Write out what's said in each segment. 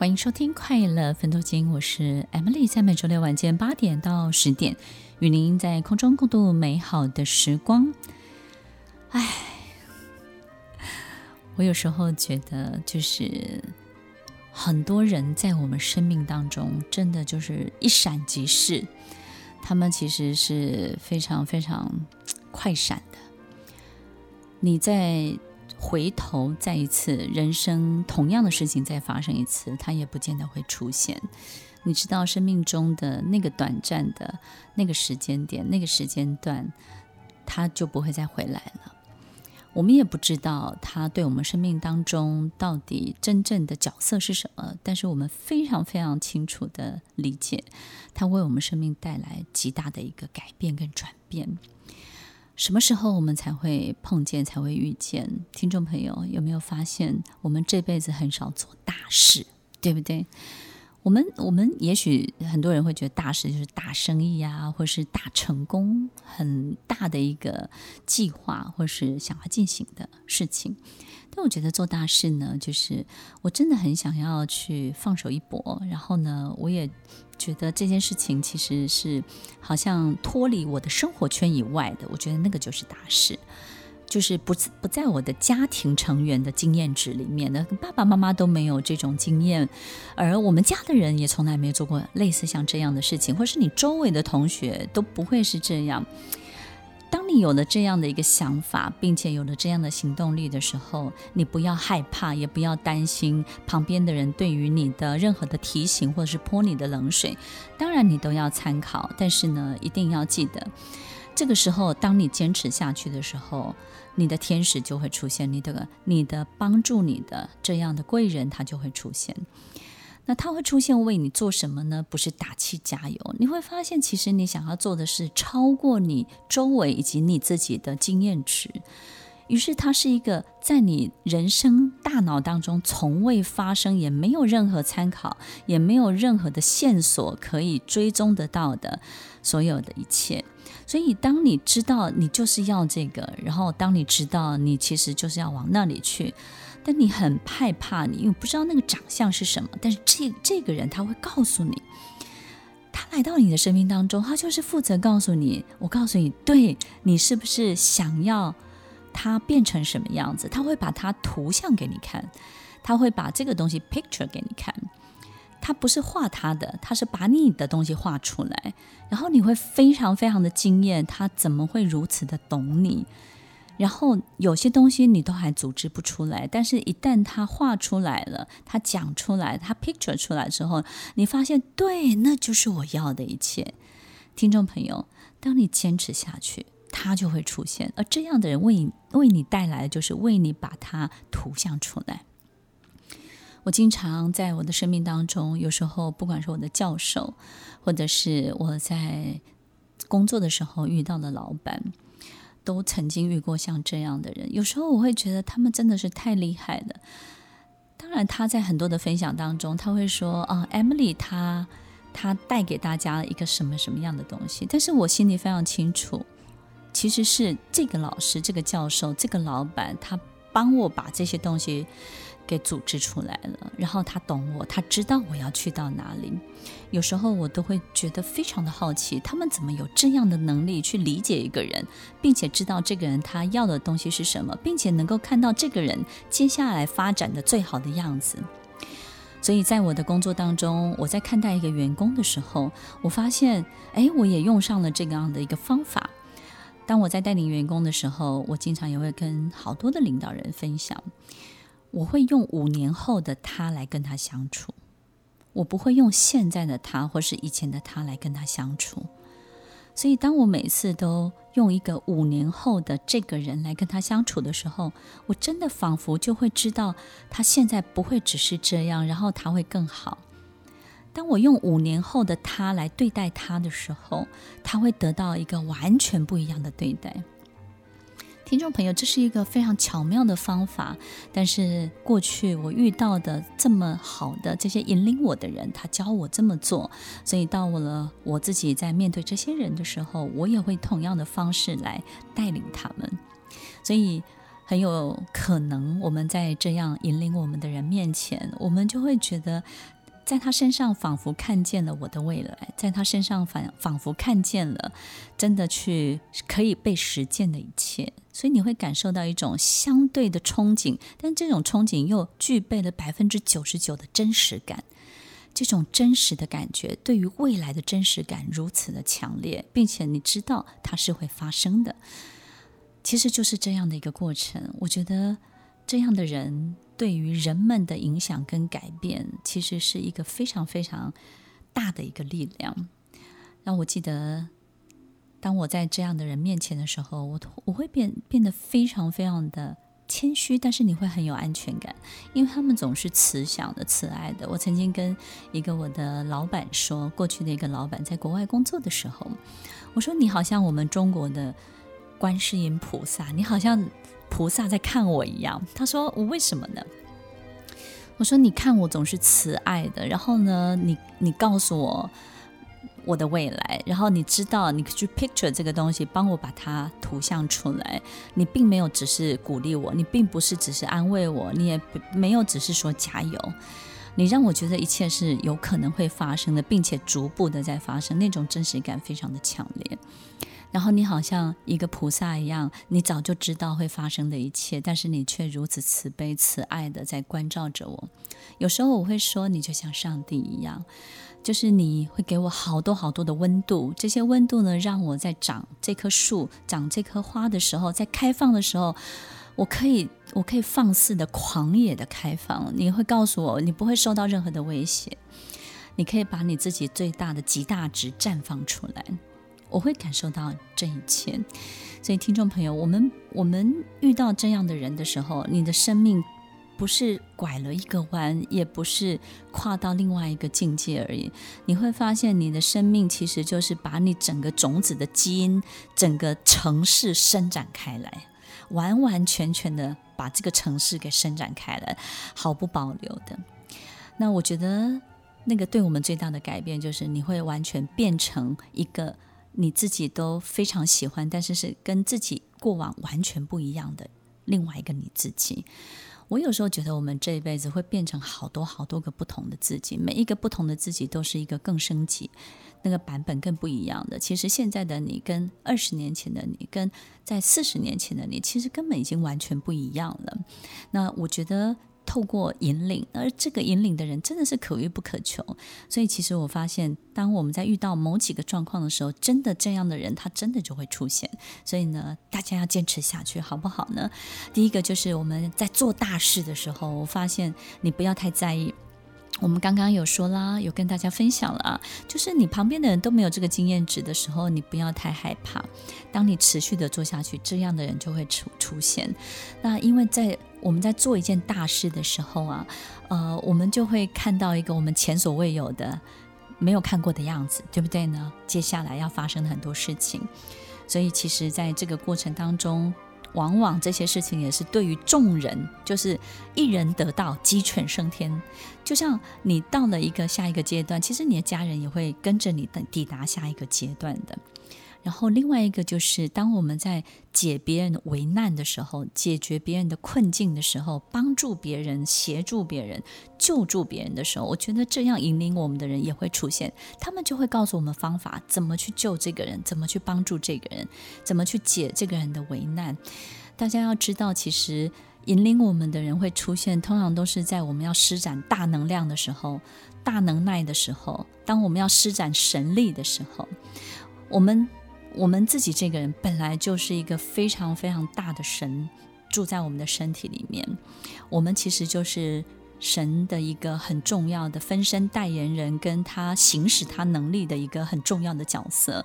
欢迎收听《快乐分多金》，我是 Emily，在每周六晚间八点到十点，与您在空中共度美好的时光。唉，我有时候觉得，就是很多人在我们生命当中，真的就是一闪即逝，他们其实是非常非常快闪的。你在。回头再一次，人生同样的事情再发生一次，它也不见得会出现。你知道，生命中的那个短暂的那个时间点、那个时间段，它就不会再回来了。我们也不知道他对我们生命当中到底真正的角色是什么，但是我们非常非常清楚地理解，他为我们生命带来极大的一个改变跟转变。什么时候我们才会碰见，才会遇见？听众朋友有没有发现，我们这辈子很少做大事，对不对？我们我们也许很多人会觉得大事就是大生意啊，或是大成功，很大的一个计划，或是想要进行的事情。但我觉得做大事呢，就是我真的很想要去放手一搏，然后呢，我也。觉得这件事情其实是好像脱离我的生活圈以外的，我觉得那个就是大事，就是不不在我的家庭成员的经验值里面的，爸爸妈妈都没有这种经验，而我们家的人也从来没做过类似像这样的事情，或是你周围的同学都不会是这样。当你有了这样的一个想法，并且有了这样的行动力的时候，你不要害怕，也不要担心旁边的人对于你的任何的提醒或者是泼你的冷水。当然，你都要参考，但是呢，一定要记得，这个时候，当你坚持下去的时候，你的天使就会出现，你的、你的帮助你的这样的贵人，他就会出现。那他会出现为你做什么呢？不是打气加油，你会发现，其实你想要做的是超过你周围以及你自己的经验值。于是，它是一个在你人生大脑当中从未发生，也没有任何参考，也没有任何的线索可以追踪得到的所有的一切。所以，当你知道你就是要这个，然后当你知道你其实就是要往那里去。但你很害怕你，你因为不知道那个长相是什么。但是这这个人他会告诉你，他来到你的生命当中，他就是负责告诉你。我告诉你，对，你是不是想要他变成什么样子？他会把他图像给你看，他会把这个东西 picture 给你看。他不是画他的，他是把你的东西画出来，然后你会非常非常的惊艳，他怎么会如此的懂你？然后有些东西你都还组织不出来，但是一旦他画出来了，他讲出来，他 picture 出来之后，你发现对，那就是我要的一切。听众朋友，当你坚持下去，他就会出现，而这样的人为你为你带来的就是为你把它图像出来。我经常在我的生命当中，有时候不管是我的教授，或者是我在工作的时候遇到的老板。都曾经遇过像这样的人，有时候我会觉得他们真的是太厉害了。当然，他在很多的分享当中，他会说：“啊，Emily，他他带给大家一个什么什么样的东西？”但是我心里非常清楚，其实是这个老师、这个教授、这个老板，他帮我把这些东西。给组织出来了，然后他懂我，他知道我要去到哪里。有时候我都会觉得非常的好奇，他们怎么有这样的能力去理解一个人，并且知道这个人他要的东西是什么，并且能够看到这个人接下来发展的最好的样子。所以在我的工作当中，我在看待一个员工的时候，我发现，哎，我也用上了这样的一个方法。当我在带领员工的时候，我经常也会跟好多的领导人分享。我会用五年后的他来跟他相处，我不会用现在的他或是以前的他来跟他相处。所以，当我每次都用一个五年后的这个人来跟他相处的时候，我真的仿佛就会知道他现在不会只是这样，然后他会更好。当我用五年后的他来对待他的时候，他会得到一个完全不一样的对待。听众朋友，这是一个非常巧妙的方法，但是过去我遇到的这么好的这些引领我的人，他教我这么做，所以到了我自己在面对这些人的时候，我也会同样的方式来带领他们。所以很有可能我们在这样引领我们的人面前，我们就会觉得，在他身上仿佛看见了我的未来，在他身上仿仿佛看见了真的去可以被实践的一切，所以你会感受到一种相对的憧憬，但这种憧憬又具备了百分之九十九的真实感。这种真实的感觉，对于未来的真实感如此的强烈，并且你知道它是会发生的，其实就是这样的一个过程。我觉得这样的人对于人们的影响跟改变，其实是一个非常非常大的一个力量。让我记得，当我在这样的人面前的时候，我我会变变得非常非常的。谦虚，但是你会很有安全感，因为他们总是慈祥的、慈爱的。我曾经跟一个我的老板说，过去的一个老板在国外工作的时候，我说：“你好像我们中国的观世音菩萨，你好像菩萨在看我一样。”他说：“我为什么呢？”我说：“你看我总是慈爱的，然后呢，你你告诉我。”我的未来，然后你知道，你去 picture 这个东西，帮我把它图像出来。你并没有只是鼓励我，你并不是只是安慰我，你也没有只是说加油。你让我觉得一切是有可能会发生的，并且逐步的在发生，那种真实感非常的强烈。然后你好像一个菩萨一样，你早就知道会发生的一切，但是你却如此慈悲慈爱的在关照着我。有时候我会说，你就像上帝一样。就是你会给我好多好多的温度，这些温度呢，让我在长这棵树、长这棵花的时候，在开放的时候，我可以，我可以放肆的、狂野的开放。你会告诉我，你不会受到任何的威胁，你可以把你自己最大的极大值绽放出来。我会感受到这一切。所以，听众朋友，我们我们遇到这样的人的时候，你的生命。不是拐了一个弯，也不是跨到另外一个境界而已。你会发现，你的生命其实就是把你整个种子的基因、整个城市伸展开来，完完全全的把这个城市给伸展开来，毫不保留的。那我觉得，那个对我们最大的改变，就是你会完全变成一个你自己都非常喜欢，但是是跟自己过往完全不一样的另外一个你自己。我有时候觉得，我们这一辈子会变成好多好多个不同的自己，每一个不同的自己都是一个更升级、那个版本更不一样的。其实现在的你跟二十年前的你，跟在四十年前的你，其实根本已经完全不一样了。那我觉得。透过引领，而这个引领的人真的是可遇不可求。所以，其实我发现，当我们在遇到某几个状况的时候，真的这样的人，他真的就会出现。所以呢，大家要坚持下去，好不好呢？第一个就是我们在做大事的时候，我发现你不要太在意。我们刚刚有说啦，有跟大家分享了啊，就是你旁边的人都没有这个经验值的时候，你不要太害怕。当你持续的做下去，这样的人就会出出现。那因为在我们在做一件大事的时候啊，呃，我们就会看到一个我们前所未有的、没有看过的样子，对不对呢？接下来要发生的很多事情，所以其实在这个过程当中。往往这些事情也是对于众人，就是一人得道，鸡犬升天。就像你到了一个下一个阶段，其实你的家人也会跟着你等抵达下一个阶段的。然后另外一个就是，当我们在解别人的危难的时候，解决别人的困境的时候，帮助别人、协助别人、救助别人的时候，我觉得这样引领我们的人也会出现，他们就会告诉我们方法，怎么去救这个人，怎么去帮助这个人，怎么去解这个人的危难。大家要知道，其实引领我们的人会出现，通常都是在我们要施展大能量的时候、大能耐的时候，当我们要施展神力的时候，我们。我们自己这个人本来就是一个非常非常大的神，住在我们的身体里面。我们其实就是神的一个很重要的分身代言人，跟他行使他能力的一个很重要的角色。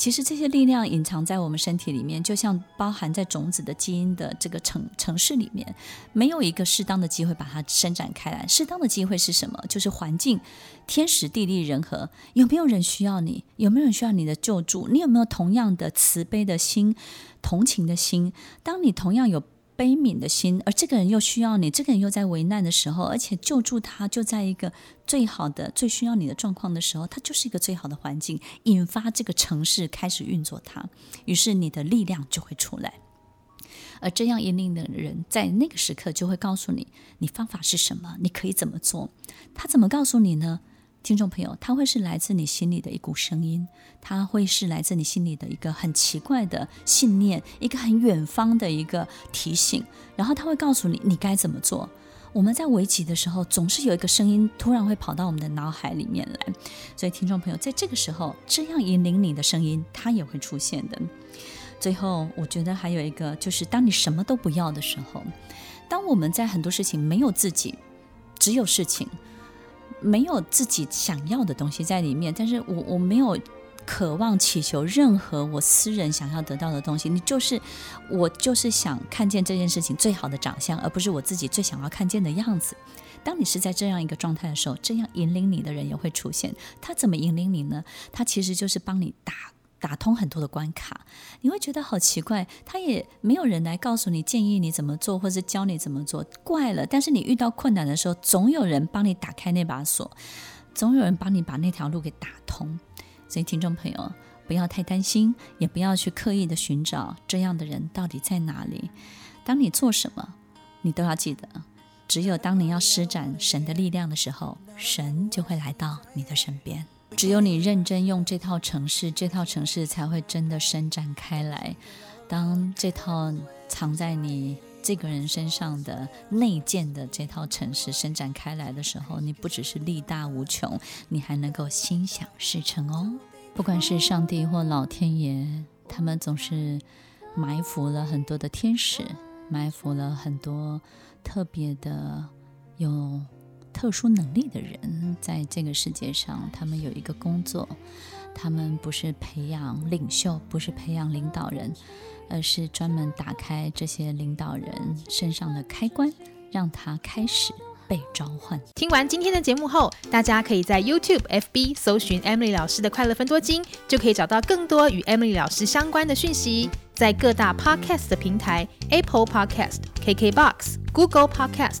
其实这些力量隐藏在我们身体里面，就像包含在种子的基因的这个城城市里面，没有一个适当的机会把它伸展开来。适当的机会是什么？就是环境、天时地利人和。有没有人需要你？有没有人需要你的救助？你有没有同样的慈悲的心、同情的心？当你同样有。悲悯的心，而这个人又需要你，这个人又在危难的时候，而且救助他就在一个最好的、最需要你的状况的时候，他就是一个最好的环境，引发这个城市开始运作它，于是你的力量就会出来。而这样引领的人，在那个时刻就会告诉你，你方法是什么，你可以怎么做。他怎么告诉你呢？听众朋友，他会是来自你心里的一股声音，他会是来自你心里的一个很奇怪的信念，一个很远方的一个提醒，然后他会告诉你你该怎么做。我们在危急的时候，总是有一个声音突然会跑到我们的脑海里面来，所以听众朋友，在这个时候，这样引领你的声音，它也会出现的。最后，我觉得还有一个，就是当你什么都不要的时候，当我们在很多事情没有自己，只有事情。没有自己想要的东西在里面，但是我我没有渴望祈求任何我私人想要得到的东西。你就是我，就是想看见这件事情最好的长相，而不是我自己最想要看见的样子。当你是在这样一个状态的时候，这样引领你的人也会出现。他怎么引领你呢？他其实就是帮你打。打通很多的关卡，你会觉得好奇怪，他也没有人来告诉你、建议你怎么做，或是教你怎么做，怪了。但是你遇到困难的时候，总有人帮你打开那把锁，总有人帮你把那条路给打通。所以，听众朋友，不要太担心，也不要去刻意的寻找这样的人到底在哪里。当你做什么，你都要记得，只有当你要施展神的力量的时候，神就会来到你的身边。只有你认真用这套城市，这套城市才会真的伸展开来。当这套藏在你这个人身上的内建的这套城市伸展开来的时候，你不只是力大无穷，你还能够心想事成哦。不管是上帝或老天爷，他们总是埋伏了很多的天使，埋伏了很多特别的有。特殊能力的人，在这个世界上，他们有一个工作，他们不是培养领袖，不是培养领导人，而是专门打开这些领导人身上的开关，让他开始被召唤。听完今天的节目后，大家可以在 YouTube、FB 搜寻 Emily 老师的快乐分多金，就可以找到更多与 Emily 老师相关的讯息。在各大 Podcast 的平台，Apple Podcast、KKBox、Google Podcast、